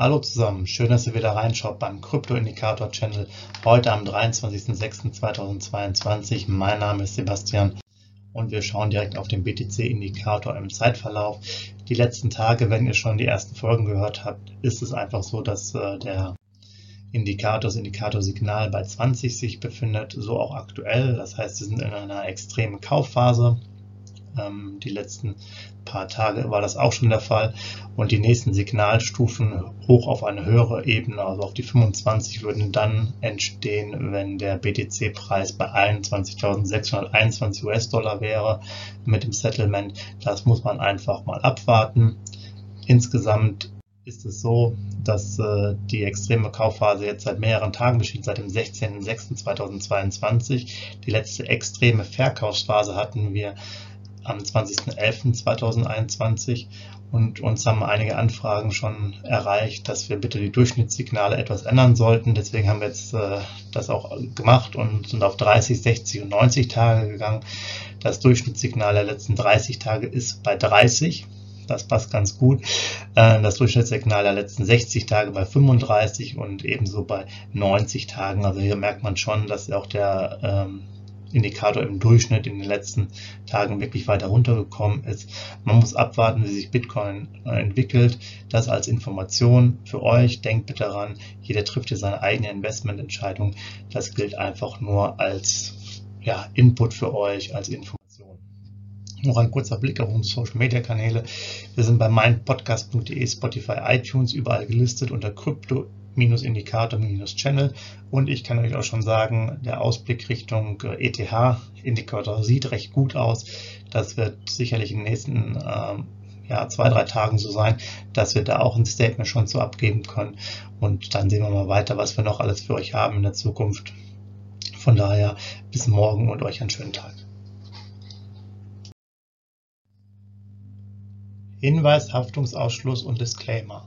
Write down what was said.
Hallo zusammen, schön, dass ihr wieder reinschaut beim Krypto Indikator Channel heute am 23.06.2022. Mein Name ist Sebastian und wir schauen direkt auf den BTC Indikator im Zeitverlauf. Die letzten Tage, wenn ihr schon die ersten Folgen gehört habt, ist es einfach so, dass äh, der Indikator, das Indikatorsignal bei 20 sich befindet, so auch aktuell. Das heißt, wir sind in einer extremen Kaufphase die letzten paar Tage war das auch schon der Fall. Und die nächsten Signalstufen hoch auf eine höhere Ebene, also auf die 25, würden dann entstehen, wenn der BTC-Preis bei 21.621 US-Dollar wäre mit dem Settlement. Das muss man einfach mal abwarten. Insgesamt ist es so, dass äh, die extreme Kaufphase jetzt seit mehreren Tagen besteht, seit dem 16.06.2022. Die letzte extreme Verkaufsphase hatten wir am 20.11.2021 und uns haben einige Anfragen schon erreicht, dass wir bitte die Durchschnittssignale etwas ändern sollten. Deswegen haben wir jetzt äh, das auch gemacht und sind auf 30, 60 und 90 Tage gegangen. Das Durchschnittssignal der letzten 30 Tage ist bei 30. Das passt ganz gut. Äh, das Durchschnittssignal der letzten 60 Tage bei 35 und ebenso bei 90 Tagen. Also hier merkt man schon, dass auch der ähm, Indikator im Durchschnitt in den letzten Tagen wirklich weiter runtergekommen ist. Man muss abwarten, wie sich Bitcoin entwickelt. Das als Information für euch. Denkt bitte daran, jeder trifft hier seine eigene Investmententscheidung. Das gilt einfach nur als ja, Input für euch, als Information. Noch ein kurzer Blick auf unsere Social Media Kanäle. Wir sind bei meinpodcast.de, Spotify, iTunes überall gelistet unter Krypto Indikator-Channel und ich kann euch auch schon sagen, der Ausblick Richtung ETH-Indikator sieht recht gut aus. Das wird sicherlich in den nächsten ähm, ja, zwei, drei Tagen so sein, dass wir da auch ein Statement schon zu abgeben können und dann sehen wir mal weiter, was wir noch alles für euch haben in der Zukunft. Von daher bis morgen und euch einen schönen Tag. Hinweis, Haftungsausschluss und Disclaimer.